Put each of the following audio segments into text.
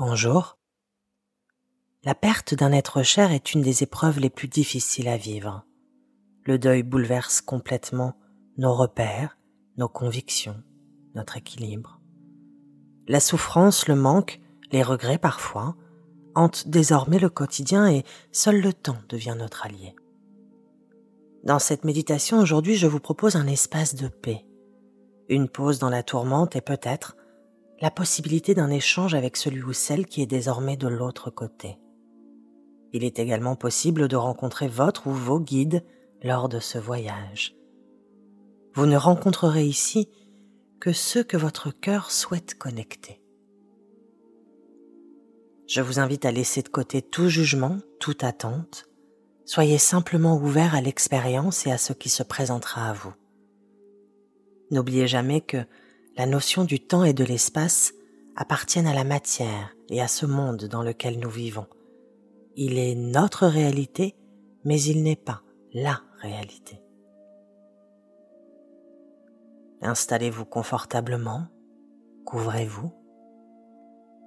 Bonjour. La perte d'un être cher est une des épreuves les plus difficiles à vivre. Le deuil bouleverse complètement nos repères, nos convictions, notre équilibre. La souffrance, le manque, les regrets parfois, hantent désormais le quotidien et seul le temps devient notre allié. Dans cette méditation aujourd'hui, je vous propose un espace de paix, une pause dans la tourmente et peut-être la possibilité d'un échange avec celui ou celle qui est désormais de l'autre côté. Il est également possible de rencontrer votre ou vos guides lors de ce voyage. Vous ne rencontrerez ici que ceux que votre cœur souhaite connecter. Je vous invite à laisser de côté tout jugement, toute attente. Soyez simplement ouvert à l'expérience et à ce qui se présentera à vous. N'oubliez jamais que la notion du temps et de l'espace appartiennent à la matière et à ce monde dans lequel nous vivons. Il est notre réalité, mais il n'est pas la réalité. Installez-vous confortablement, couvrez-vous.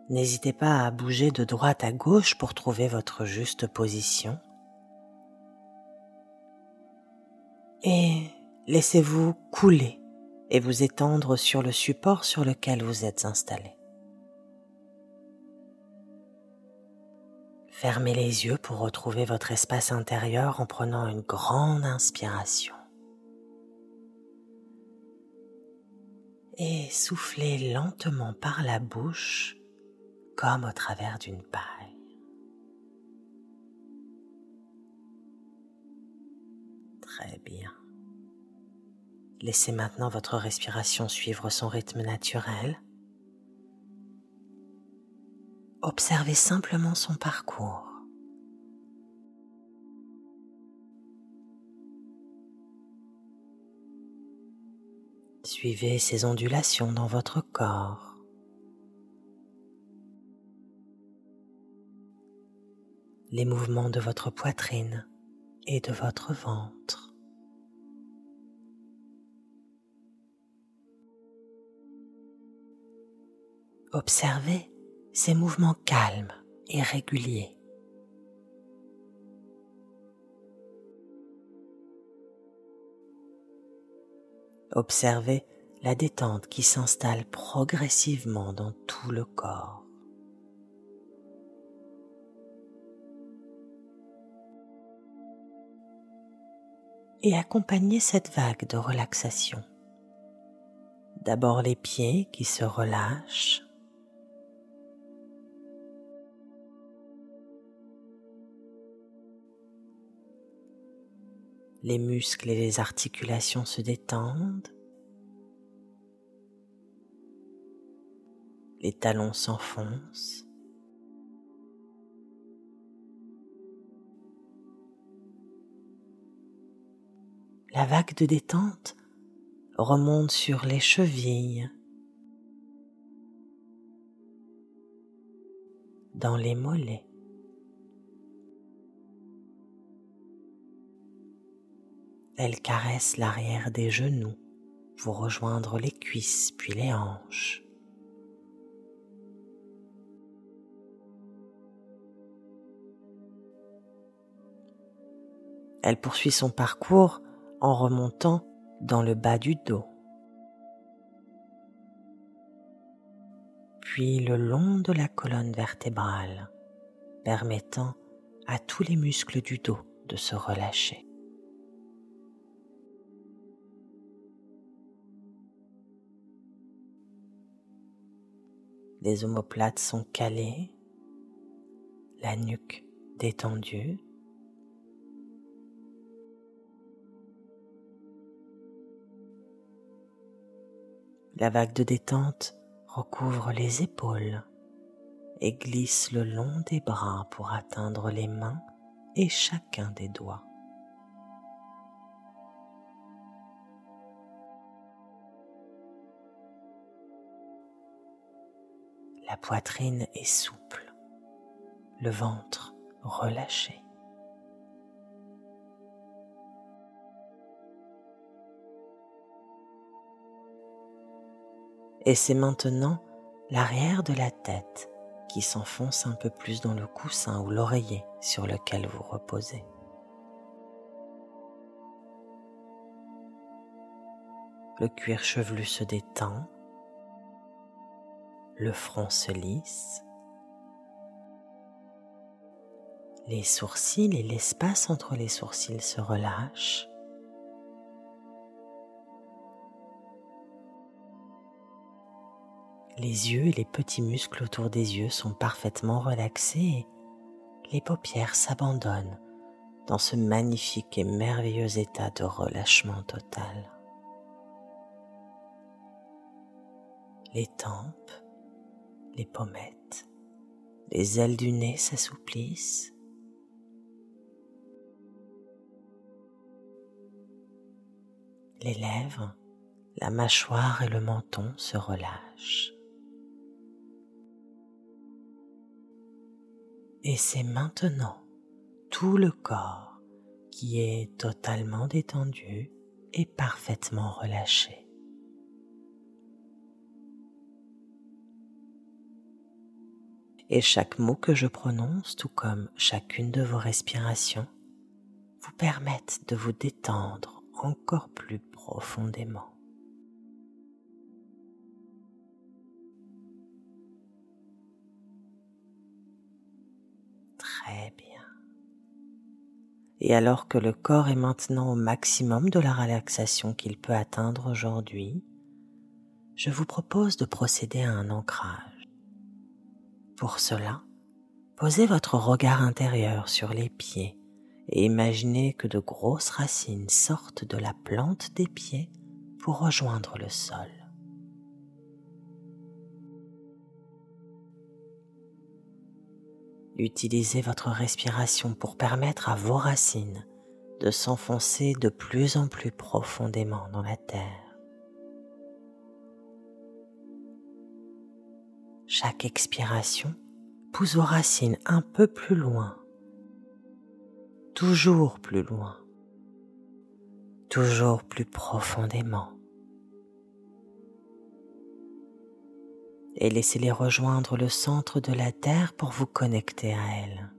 N'hésitez pas à bouger de droite à gauche pour trouver votre juste position. Et laissez-vous couler et vous étendre sur le support sur lequel vous êtes installé. Fermez les yeux pour retrouver votre espace intérieur en prenant une grande inspiration. Et soufflez lentement par la bouche comme au travers d'une paille. Très bien. Laissez maintenant votre respiration suivre son rythme naturel. Observez simplement son parcours. Suivez ses ondulations dans votre corps. Les mouvements de votre poitrine et de votre ventre. Observez ces mouvements calmes et réguliers. Observez la détente qui s'installe progressivement dans tout le corps. Et accompagnez cette vague de relaxation. D'abord les pieds qui se relâchent, les muscles et les articulations se détendent, les talons s'enfoncent, la vague de détente remonte sur les chevilles, dans les mollets. Elle caresse l'arrière des genoux pour rejoindre les cuisses puis les hanches. Elle poursuit son parcours en remontant dans le bas du dos, puis le long de la colonne vertébrale, permettant à tous les muscles du dos de se relâcher. Les omoplates sont calées, la nuque détendue. La vague de détente recouvre les épaules et glisse le long des bras pour atteindre les mains et chacun des doigts. La poitrine est souple, le ventre relâché. Et c'est maintenant l'arrière de la tête qui s'enfonce un peu plus dans le coussin ou l'oreiller sur lequel vous reposez. Le cuir chevelu se détend, le front se lisse, les sourcils et l'espace entre les sourcils se relâchent. Les yeux et les petits muscles autour des yeux sont parfaitement relaxés et les paupières s'abandonnent dans ce magnifique et merveilleux état de relâchement total. Les tempes, les pommettes, les ailes du nez s'assouplissent. Les lèvres, la mâchoire et le menton se relâchent. Et c'est maintenant tout le corps qui est totalement détendu et parfaitement relâché. Et chaque mot que je prononce, tout comme chacune de vos respirations, vous permettent de vous détendre encore plus profondément. Très bien. Et alors que le corps est maintenant au maximum de la relaxation qu'il peut atteindre aujourd'hui, je vous propose de procéder à un ancrage. Pour cela, posez votre regard intérieur sur les pieds et imaginez que de grosses racines sortent de la plante des pieds pour rejoindre le sol. Utilisez votre respiration pour permettre à vos racines de s'enfoncer de plus en plus profondément dans la terre. Chaque expiration pousse vos racines un peu plus loin, toujours plus loin, toujours plus profondément. et laissez-les rejoindre le centre de la Terre pour vous connecter à elle.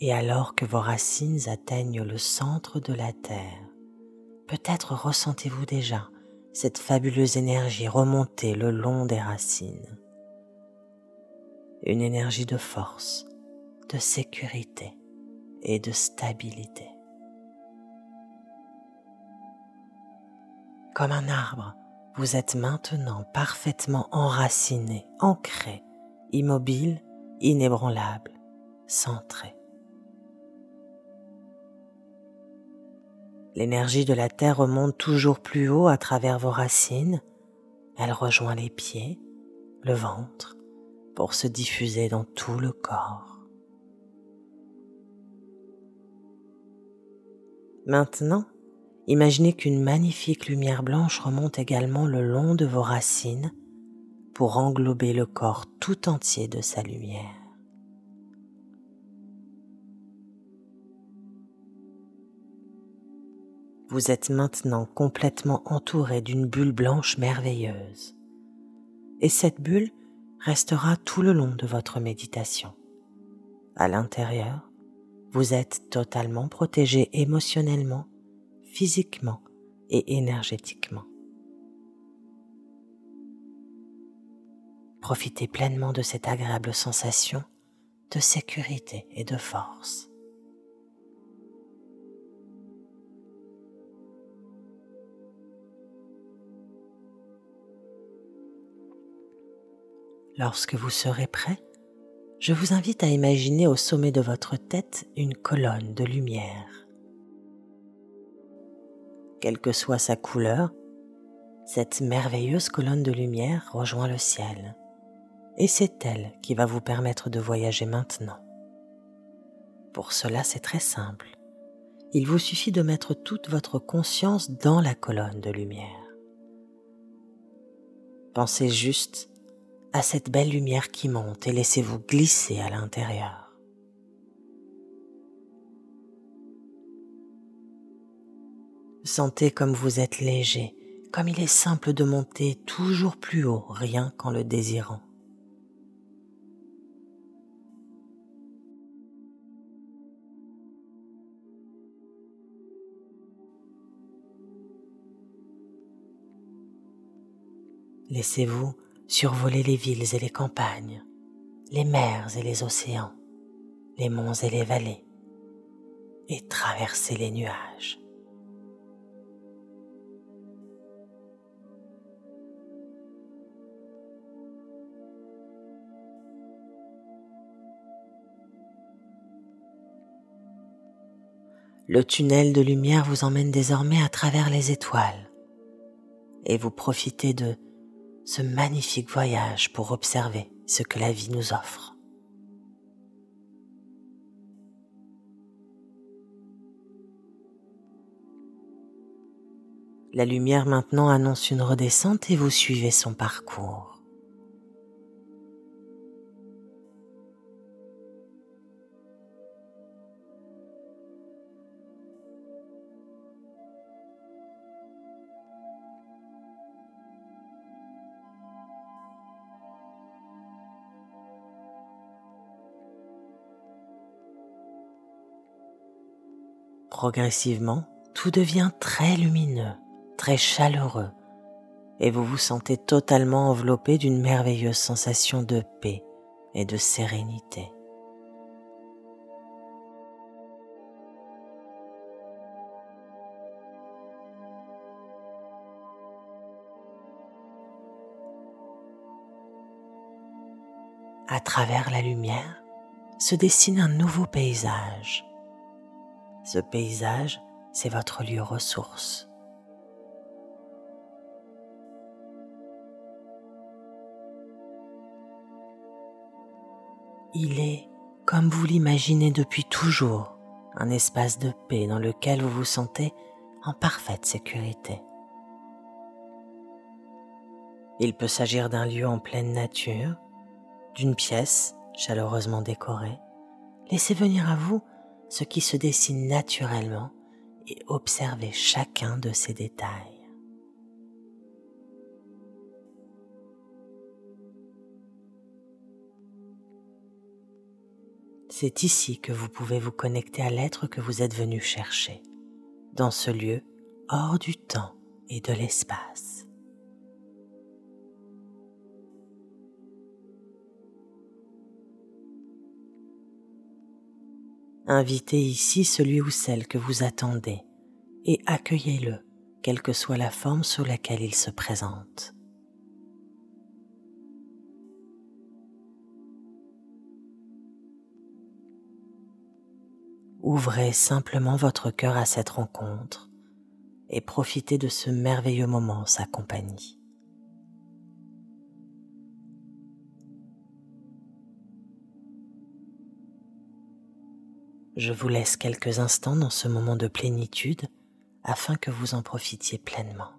Et alors que vos racines atteignent le centre de la Terre, peut-être ressentez-vous déjà cette fabuleuse énergie remonter le long des racines. Une énergie de force, de sécurité et de stabilité. Comme un arbre, vous êtes maintenant parfaitement enraciné, ancré, immobile, inébranlable, centré. L'énergie de la Terre remonte toujours plus haut à travers vos racines. Elle rejoint les pieds, le ventre, pour se diffuser dans tout le corps. Maintenant, Imaginez qu'une magnifique lumière blanche remonte également le long de vos racines pour englober le corps tout entier de sa lumière. Vous êtes maintenant complètement entouré d'une bulle blanche merveilleuse. Et cette bulle restera tout le long de votre méditation. À l'intérieur, vous êtes totalement protégé émotionnellement physiquement et énergétiquement. Profitez pleinement de cette agréable sensation de sécurité et de force. Lorsque vous serez prêt, je vous invite à imaginer au sommet de votre tête une colonne de lumière quelle que soit sa couleur, cette merveilleuse colonne de lumière rejoint le ciel. Et c'est elle qui va vous permettre de voyager maintenant. Pour cela, c'est très simple. Il vous suffit de mettre toute votre conscience dans la colonne de lumière. Pensez juste à cette belle lumière qui monte et laissez-vous glisser à l'intérieur. Sentez comme vous êtes léger, comme il est simple de monter toujours plus haut rien qu'en le désirant. Laissez-vous survoler les villes et les campagnes, les mers et les océans, les monts et les vallées, et traverser les nuages. Le tunnel de lumière vous emmène désormais à travers les étoiles et vous profitez de ce magnifique voyage pour observer ce que la vie nous offre. La lumière maintenant annonce une redescente et vous suivez son parcours. Progressivement, tout devient très lumineux, très chaleureux, et vous vous sentez totalement enveloppé d'une merveilleuse sensation de paix et de sérénité. À travers la lumière se dessine un nouveau paysage ce paysage, c'est votre lieu ressource. Il est, comme vous l'imaginez depuis toujours, un espace de paix dans lequel vous vous sentez en parfaite sécurité. Il peut s'agir d'un lieu en pleine nature, d'une pièce chaleureusement décorée. Laissez venir à vous ce qui se dessine naturellement et observez chacun de ces détails. C'est ici que vous pouvez vous connecter à l'être que vous êtes venu chercher, dans ce lieu hors du temps et de l'espace. Invitez ici celui ou celle que vous attendez et accueillez-le, quelle que soit la forme sous laquelle il se présente. Ouvrez simplement votre cœur à cette rencontre et profitez de ce merveilleux moment en sa compagnie. Je vous laisse quelques instants dans ce moment de plénitude afin que vous en profitiez pleinement.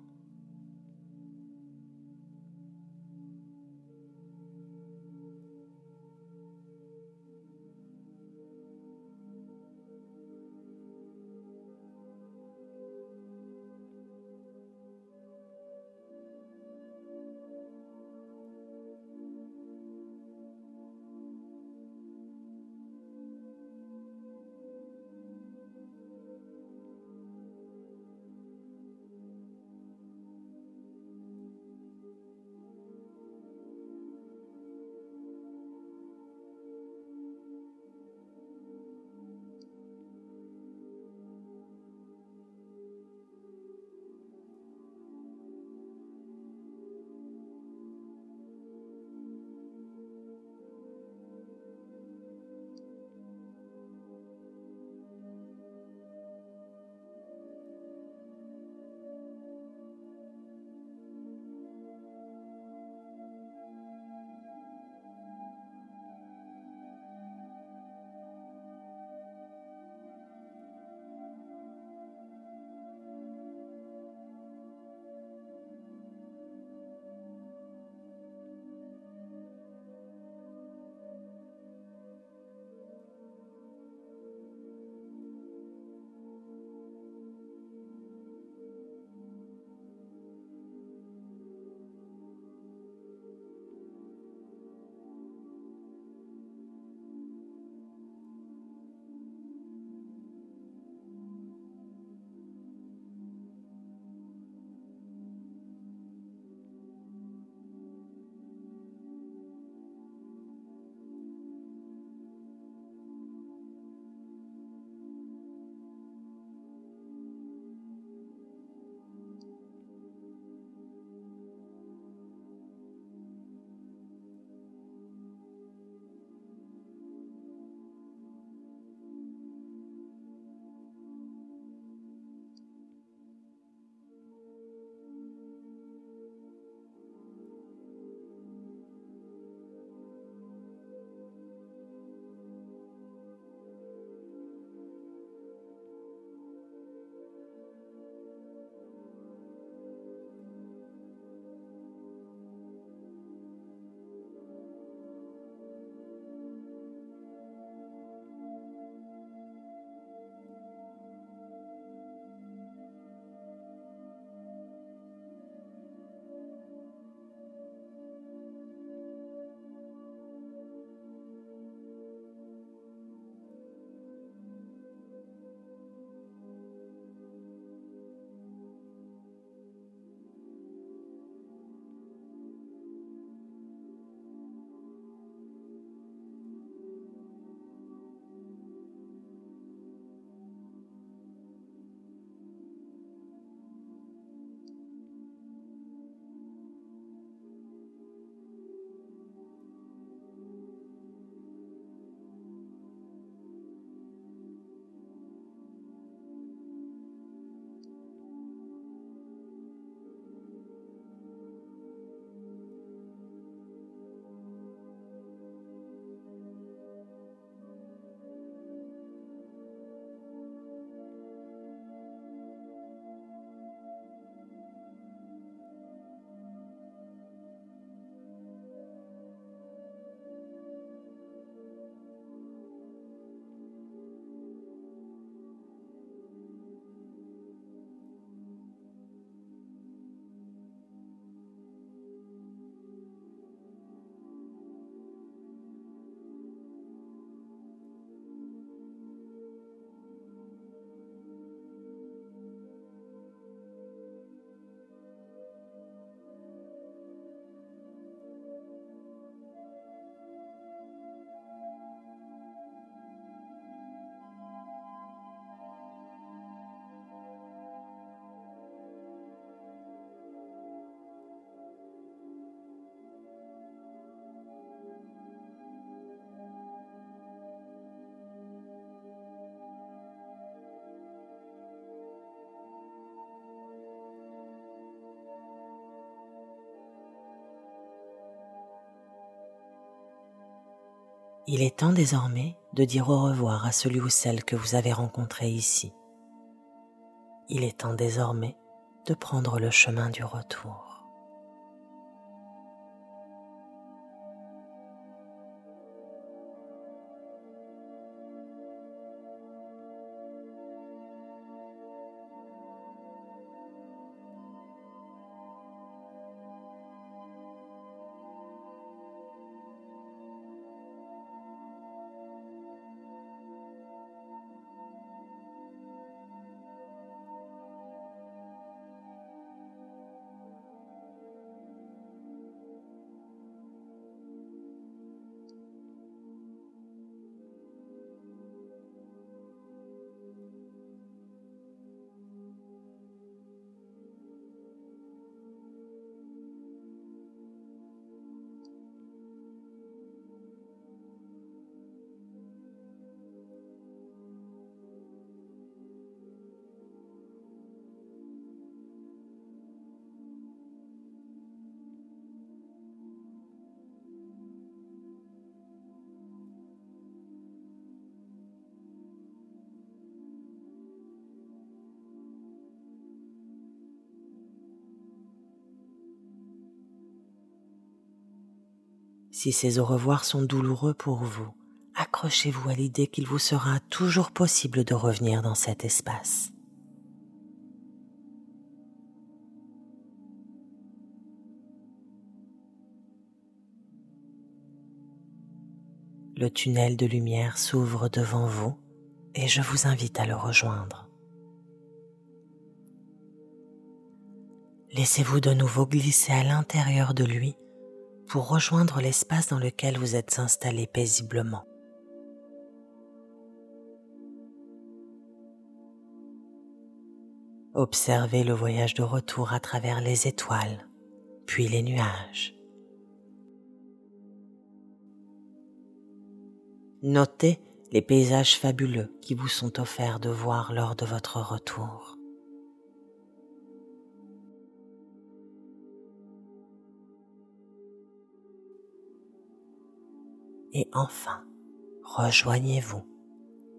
Il est temps désormais de dire au revoir à celui ou celle que vous avez rencontré ici. Il est temps désormais de prendre le chemin du retour. Si ces au revoir sont douloureux pour vous, accrochez-vous à l'idée qu'il vous sera toujours possible de revenir dans cet espace. Le tunnel de lumière s'ouvre devant vous et je vous invite à le rejoindre. Laissez-vous de nouveau glisser à l'intérieur de lui pour rejoindre l'espace dans lequel vous êtes installé paisiblement. Observez le voyage de retour à travers les étoiles, puis les nuages. Notez les paysages fabuleux qui vous sont offerts de voir lors de votre retour. Et enfin rejoignez-vous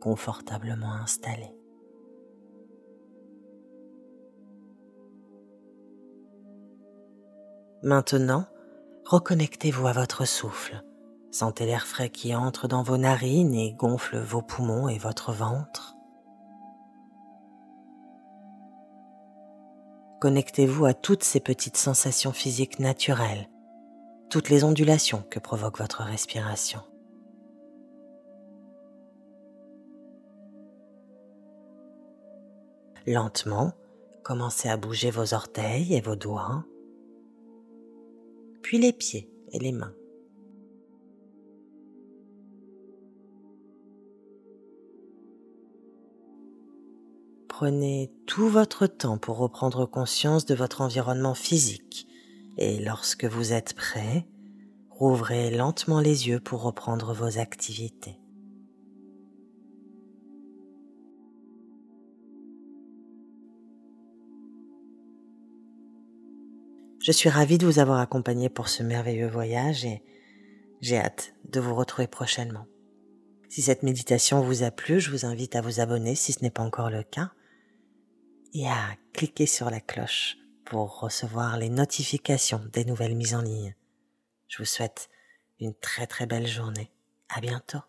confortablement installé. Maintenant, reconnectez-vous à votre souffle. Sentez l'air frais qui entre dans vos narines et gonfle vos poumons et votre ventre. Connectez-vous à toutes ces petites sensations physiques naturelles toutes les ondulations que provoque votre respiration. Lentement, commencez à bouger vos orteils et vos doigts, puis les pieds et les mains. Prenez tout votre temps pour reprendre conscience de votre environnement physique et lorsque vous êtes prêt, rouvrez lentement les yeux pour reprendre vos activités. Je suis ravie de vous avoir accompagné pour ce merveilleux voyage et j'ai hâte de vous retrouver prochainement. Si cette méditation vous a plu, je vous invite à vous abonner si ce n'est pas encore le cas et à cliquer sur la cloche pour recevoir les notifications des nouvelles mises en ligne. Je vous souhaite une très très belle journée. À bientôt.